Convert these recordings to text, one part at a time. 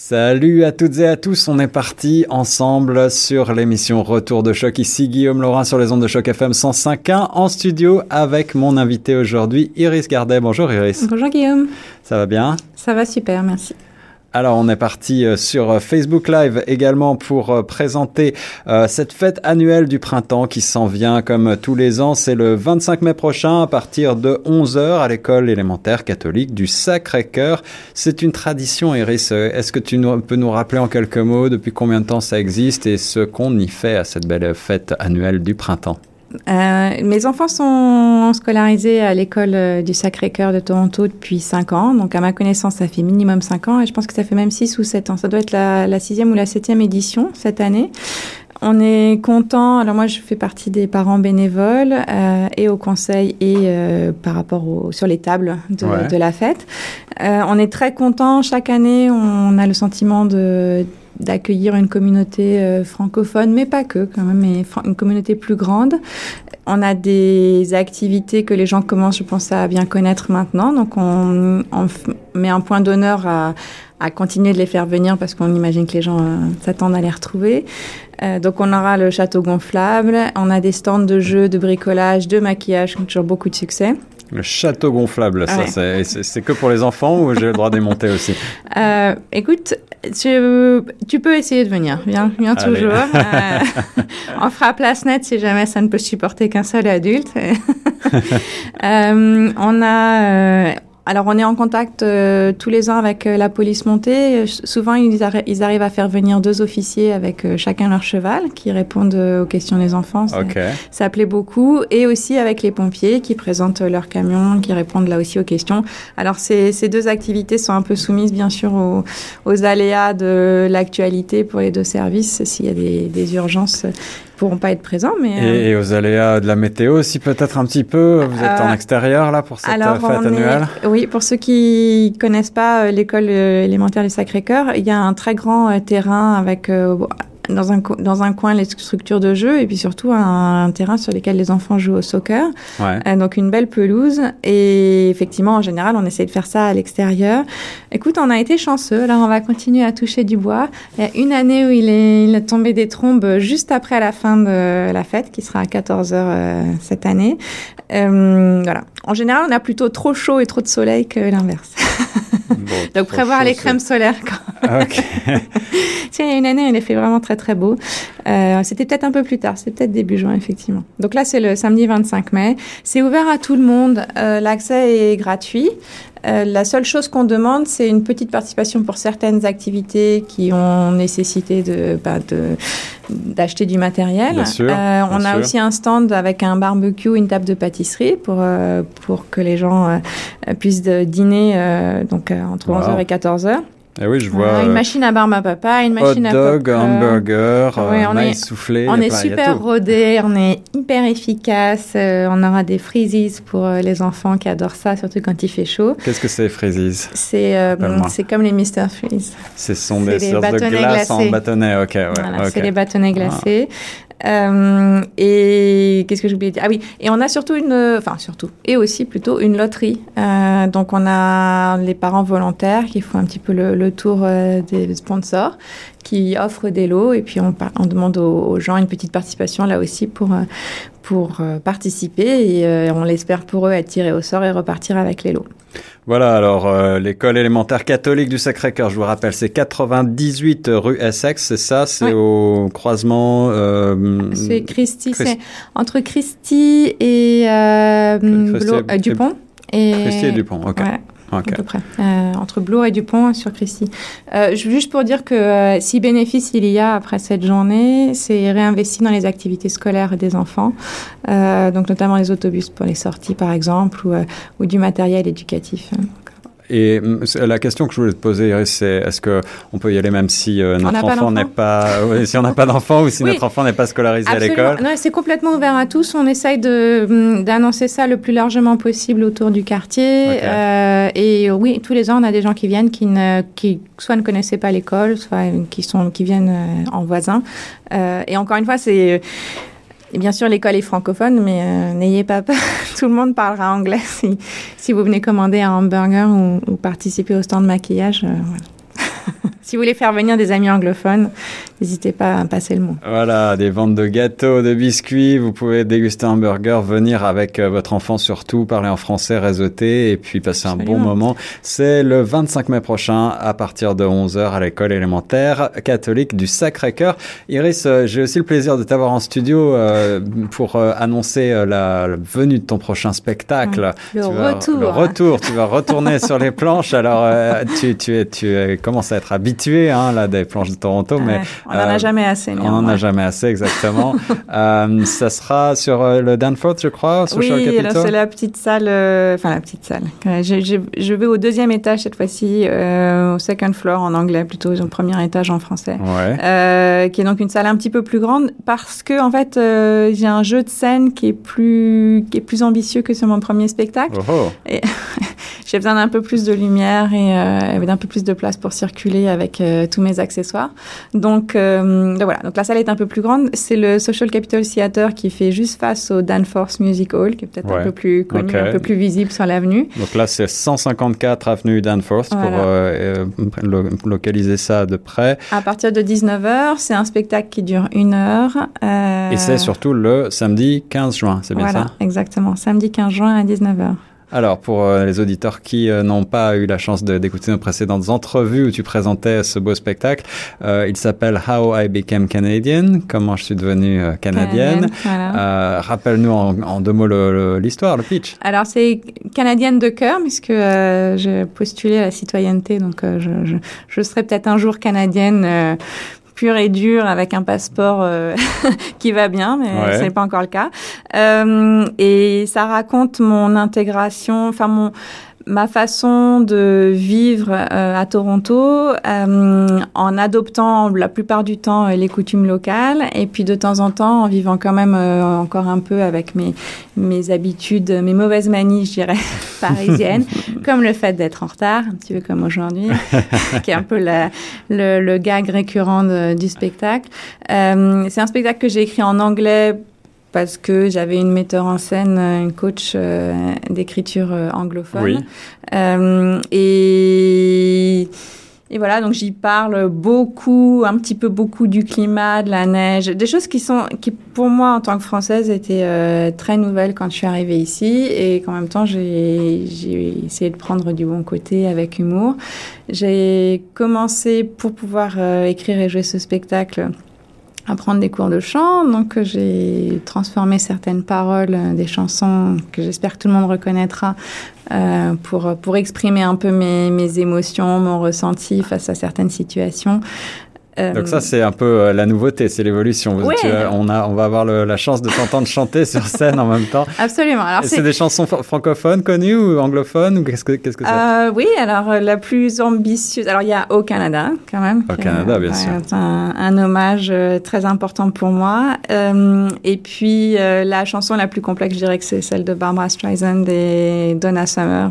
Salut à toutes et à tous, on est parti ensemble sur l'émission Retour de choc. Ici Guillaume Laurin sur les ondes de choc FM 105.1 en studio avec mon invité aujourd'hui Iris Gardet. Bonjour Iris. Bonjour Guillaume. Ça va bien? Ça va super, merci. Alors on est parti euh, sur euh, Facebook Live également pour euh, présenter cette fête annuelle du printemps qui s'en vient comme tous les ans. C'est le 25 mai prochain à partir de 11h à l'école élémentaire catholique du Sacré-Cœur. C'est une tradition Iris. Est-ce que tu peux nous rappeler en quelques mots depuis combien de temps ça existe et ce qu'on y fait à cette belle fête annuelle du printemps? Euh, mes enfants sont scolarisés à l'école euh, du Sacré-Cœur de Toronto depuis 5 ans. Donc, à ma connaissance, ça fait minimum 5 ans et je pense que ça fait même 6 ou 7 ans. Ça doit être la, sixième ou la septième édition cette année. On est content. Alors moi, je fais partie des parents bénévoles euh, et au conseil et euh, par rapport au, sur les tables de, de la fête. Euh, on est très content. Chaque année, on a le sentiment de d'accueillir une communauté euh, francophone, mais pas que, quand même, mais une communauté plus grande. On a des activités que les gens commencent, je pense, à bien connaître maintenant. Donc, on, met un point d'honneur à, à, continuer de les faire venir parce qu'on imagine que les gens euh, s'attendent à les retrouver. Euh, donc, on aura le château gonflable. On a des stands de jeux, de bricolage, de maquillage qui ont toujours beaucoup de succès. Le château gonflable, ça, c'est que pour les enfants ou j'ai le droit de monter aussi? Euh, Écoute, tu, tu, peux essayer de venir. Viens, viens toujours. Euh, on fera place nette si jamais ça ne peut supporter qu'un seul adulte. euh, on a alors, on est en contact euh, tous les ans avec euh, la police montée. Souvent, ils, arrivent à faire venir deux officiers avec euh, chacun leur cheval qui répondent aux questions des enfants. Ça plaît beaucoup. Et aussi avec les pompiers qui présentent leur camion, qui répondent là aussi aux questions. Alors, ces, ces deux activités sont un peu soumises, bien sûr, aux, aux aléas de l'actualité pour les deux services. S'il y a des, des urgences, pourront pas être présents. Mais, et, euh, aux aléas de la météo aussi, peut-être un petit peu. Vous êtes en euh, extérieur là pour cette euh, fête annuelle Oui, pour ceux qui connaissent pas l'école élémentaire du Sacré-Cœur, il y a un très grand terrain avec dans un, dans un coin les structures de jeu et puis surtout un, terrain sur lequel les enfants jouent au soccer. Ouais. Euh, donc une belle pelouse. Et effectivement, en général, on essaie de faire ça à l'extérieur. Écoute, on a été chanceux. Alors on va continuer à toucher du bois. Il y a une année où il est, il tombé des trombes juste après la fin de la fête, qui sera à 14 heures euh, cette année. Euh, voilà. En général, on a plutôt trop chaud et trop de soleil que l'inverse. Donc prévoir les crèmes solaires. Quand... Ah, Tiens, il y a une année, il a fait vraiment très très beau. Euh, c'était peut-être un peu plus tard, c'est peut-être début juin effectivement. Donc là, c'est le samedi 25 mai. C'est ouvert à tout le monde. Euh, L'accès est gratuit. Euh, la seule chose qu'on demande, c'est une petite participation pour certaines activités qui ont nécessité de, bah, de d'acheter du matériel. Bien sûr, euh, on a aussi un stand avec un barbecue, une table de pâtisserie pour euh, pour que les gens puissent dîner donc entre 11h et 14h. Eh oui, je vois. une machine à barbe à papa, une machine hot à dog, hamburger, oui, on est, soufflé. On est super rodé, on est hyper efficace. on aura des freezies pour les enfants qui adorent ça, surtout quand il fait chaud. Qu'est-ce que c'est freezies? C'est c'est comme les Mister Freeze. Ce sont des sortes de glace en bâtonnet, ok. Ouais, voilà, C'est les bâtonnets glacés. Euh, et qu'est-ce que j'ai oublié de dire? Ah oui, et on a surtout une, enfin surtout, et aussi plutôt une loterie. Euh, donc on a les parents volontaires qui font un petit peu le, tour euh, des sponsors, qui offrent des lots, et puis on, on demande aux, gens une petite participation là aussi pour pour euh, participer, et on l'espère pour eux être tirés au sort et repartir avec les lots. Voilà, alors euh, l'école élémentaire catholique du Sacré-Cœur, je vous rappelle, c'est 98 rue Essex, c'est ça, c'est au croisement. Euh, c'est Christie, c'est entre Christie et euh, Dupont. Et... Christie et Dupont, ok. À peu près. Euh, entre Blour et Dupont sur Christie. Euh, juste pour dire que euh, si bénéfice il y a après cette journée, c'est réinvesti dans les activités scolaires des enfants, donc notamment les autobus pour les sorties par exemple, ou du matériel éducatif. Et mm, la question que je voulais te poser, c'est est-ce que on peut y aller même si euh, notre enfant n'est pas, si on n'a pas d'enfant ou si notre enfant n'est pas scolarisé à l'école? Non, c'est complètement ouvert à tous. On essaye de mm, d'annoncer ça le plus largement possible autour du quartier. Euh, et oui, tous les ans, on a des gens qui viennent qui ne, qui soit ne connaissaient pas l'école, soit qui sont, qui viennent euh, en voisin. Euh, et encore une fois, c'est et bien sûr, l'école est francophone, mais euh, n'ayez pas peur, tout le monde parlera anglais si, vous venez commander un hamburger ou, ou participer au stand de maquillage. Euh. Si vous voulez faire venir des amis anglophones, n'hésitez pas à passer le mot. Voilà, des ventes de gâteaux, de biscuits. Vous pouvez déguster un burger, venir avec euh, votre enfant surtout, parler en français, réseauter et puis passer un bon moment. C'est le 25 mai prochain à partir de 11h à l'école élémentaire catholique du Sacré-Cœur. Iris, euh, j'ai aussi le plaisir de t'avoir en studio euh, pour annoncer la, venue de ton prochain spectacle. Le retour. le retour. Tu vas retourner sur les planches. Alors, tu, tu, es, tu commences à être habitué hein, là, des planches de Toronto, mais on n'en a euh, jamais assez. On n'en a jamais assez, exactement. euh, ça sera sur euh, le Danforth, je crois, Oui, c'est la petite salle, enfin la petite salle. Je, je, je, vais au deuxième étage cette fois-ci, au second floor en anglais, plutôt au premier étage en français. Ouais. qui est donc une salle un petit peu plus grande parce que en fait, j'ai un jeu de scène qui est plus qui est plus ambitieux que sur mon premier spectacle. Oh, oh. Et j'ai besoin d'un peu plus de lumière et d'un peu plus de place pour circuler avec tous mes accessoires. Donc euh, voilà, donc la salle est un peu plus grande. C'est le Social Capital Theater qui fait juste face au Danforth Music Hall, qui est peut-être un peu plus connu, un peu plus visible sur l'avenue. Donc là, c'est 154 avenue Danforth pour euh, euh, localiser ça de près. À partir de 19h, c'est un spectacle qui dure une heure. Et c'est surtout le samedi 15 juin, c'est bien voilà, ça? Exactement, samedi 15 juin à 19h. Alors, pour euh, les auditeurs qui euh, n'ont pas eu la chance d'écouter nos précédentes entrevues où tu présentais ce beau spectacle, euh, il s'appelle How I Became Canadian, comment je suis devenue canadienne. Rappelle-nous en, deux mots l'histoire, le, pitch. Alors, c'est canadienne de cœur, puisque j'ai postulé à la citoyenneté, donc je, je, je, serai peut-être un jour canadienne pur et dur avec un passeport euh, qui va bien, mais ce n'est pas encore le cas. Euh, et ça raconte mon intégration, enfin mon ma façon de vivre euh, à Toronto euh, en adoptant la plupart du temps euh, les coutumes locales et puis de temps en temps en vivant quand même encore un peu avec mes, mes habitudes, mes mauvaises manies, je dirais, parisiennes, comme le fait d'être en retard, un petit peu comme aujourd'hui, qui est un peu la, le, le gag récurrent du spectacle. C'est un spectacle que j'ai écrit en anglais parce que j'avais une metteur en scène, une coach euh, d'écriture euh, anglophone. Oui. Euh, et, et voilà, donc j'y parle beaucoup, un petit peu beaucoup du climat, de la neige, des choses qui sont, qui pour moi en tant que française étaient très nouvelles quand je suis arrivée ici et qu'en même temps j'ai essayé de prendre du bon côté avec humour. J'ai commencé pour pouvoir écrire et jouer ce spectacle à des cours de chant. Donc, j'ai transformé certaines paroles euh, des chansons que j'espère que tout le monde reconnaîtra euh, pour, pour exprimer un peu mes, mes émotions, mon ressenti face à certaines situations. Euh, Donc ça, c'est un peu euh, la nouveauté, c'est l'évolution. on, a, on va avoir la chance de t'entendre chanter sur scène en même temps. Absolument. Alors c'est des chansons francophones connues ou anglophones ou qu'est-ce que qu'est-ce que euh, Oui, alors la plus ambitieuse. Alors il y a au Canada quand même. Au Canada, bien sûr. Un, un, hommage très important pour moi. et puis la chanson la plus complexe, je dirais que c'est celle de Barbara Streisand et Donna Summer,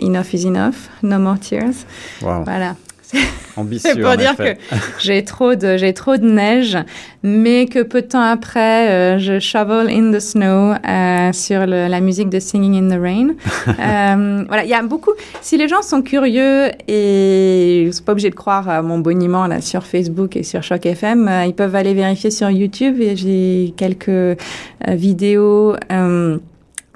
Enough is Enough, No More Tears. Wow. Voilà. Ambitieux. C'est pour dire que j'ai trop de j'ai trop de neige, mais que peu de temps après, euh, je shovel in the snow euh, sur le, la musique de Singing in the Rain. euh, voilà, il y a beaucoup. Si les gens sont curieux et ils sont pas obligés de croire à mon boniment là sur Facebook et sur Choc FM, euh, ils peuvent aller vérifier sur YouTube et j'ai quelques euh, vidéos.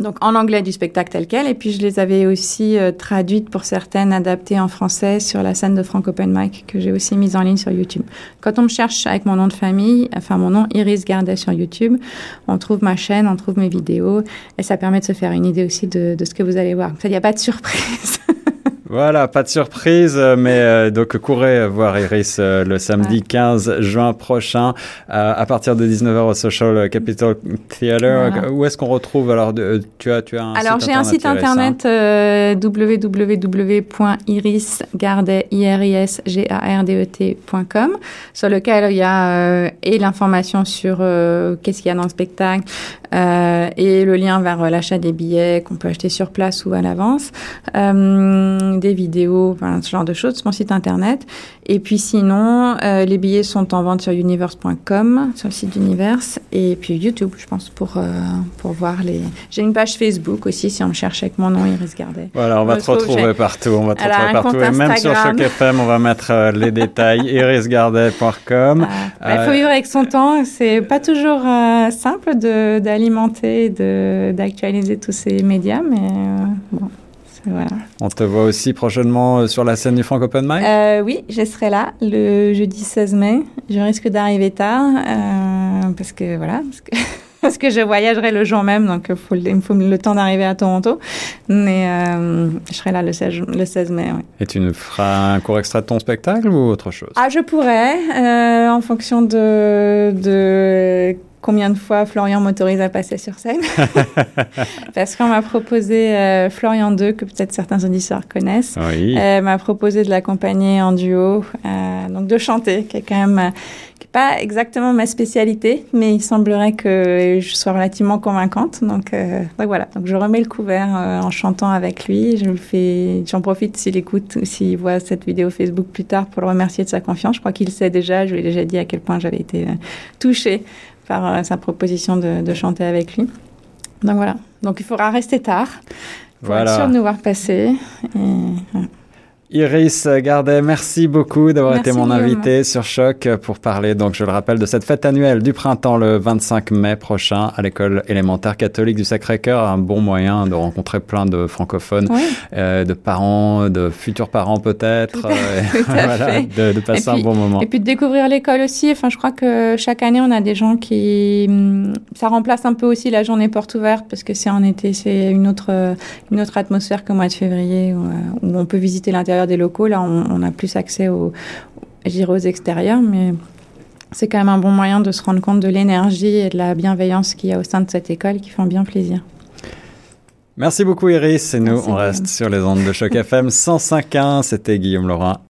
Donc en anglais du spectacle tel quel, et puis je les avais aussi euh, traduites pour certaines, adaptées en français sur la scène de Frank Open Mic que j'ai aussi mise en ligne sur YouTube. Quand on me cherche avec mon nom de famille, enfin mon nom Iris Gardet sur YouTube, on trouve ma chaîne, on trouve mes vidéos, et ça permet de se faire une idée aussi de, ce que vous allez voir. Il n'y a pas de surprise. Voilà, pas de surprise, mais euh, donc courez voir Iris euh, le samedi 15 juin prochain euh, à partir de 19h au Social Capital Theater. Où est-ce qu'on retrouve alors tu as tu as un Alors j'ai un site internet www.irisgardet.com sur lequel il y a et l'information sur qu'est-ce qu'il y a dans le spectacle et le lien vers l'achat des billets qu'on peut acheter sur place ou à l'avance BD, vidéo, enfin, ce genre de choses, mon site internet. Et puis sinon, euh, les billets sont en vente sur universe.com, sur le site d'Universe, et puis YouTube, je pense, pour, euh, pour voir les... J'ai une page Facebook aussi, si on me cherche avec mon nom, Iris Gardet. Voilà, on va te retrouver partout, on va te retrouver partout, et même sur Choc FM, on va mettre euh, les détails, irisgardet.com. Ah, bah, il faut vivre avec son temps, c'est pas toujours simple d'alimenter, d'actualiser tous ces médias, mais bon. On te voit aussi prochainement euh, sur la scène du Frank Open Mic? Euh, Oui, je serai là le jeudi 16 mai. Je risque d'arriver tard euh, parce que voilà, parce que, je voyagerai le jour même, donc il me faut le temps d'arriver à Toronto. Mais je serai là le 16, le 16 mai. Et tu nous feras un court extrait de ton spectacle ou autre chose? Ah, je pourrais, en fonction de, de combien de fois Florian m'autorise à passer sur scène. Parce qu'on m'a proposé euh, Florian 2, que peut-être certains auditeurs connaissent, oui. euh, m'a proposé de l'accompagner en duo, euh, donc de chanter, qui est quand même qui est pas exactement ma spécialité, mais il semblerait que je sois relativement convaincante. Donc, donc voilà, donc je remets le couvert en chantant avec lui. Je le fais, j'en profite s'il écoute ou s'il voit cette vidéo Facebook plus tard pour le remercier de sa confiance. Je crois qu'il sait déjà. Je lui ai déjà dit à quel point j'avais été touchée par euh, sa proposition de, de, chanter avec lui. Donc voilà. Donc il faudra rester tard pour voilà. être sûr de nous voir passer. Et, voilà. Iris Gardet, merci beaucoup d'avoir été mon invité sur Choc pour parler, donc je le rappelle, de cette fête annuelle du printemps le 25 mai prochain à l'école élémentaire catholique du Sacré-Cœur. Un bon moyen de rencontrer plein de francophones, oui. euh, de parents, de futurs parents peut-être, euh, voilà, de, de, passer puis, un bon moment. Et puis de découvrir l'école aussi. Enfin, je crois que chaque année, on a des gens qui... hum, Ça remplace un peu aussi la journée porte ouverte parce que c'est en été, c'est une autre, une autre atmosphère qu'au mois de février où, où on peut visiter l'intérieur des locaux. Là, on, on, a plus accès aux, aux extérieurs, mais c'est quand même un bon moyen de se rendre compte de l'énergie et de la bienveillance qu'il y a au sein de cette école qui font bien plaisir. Merci beaucoup Iris et nous Merci on reste sur les ondes de choc FM 105.1. C'était Guillaume Laurent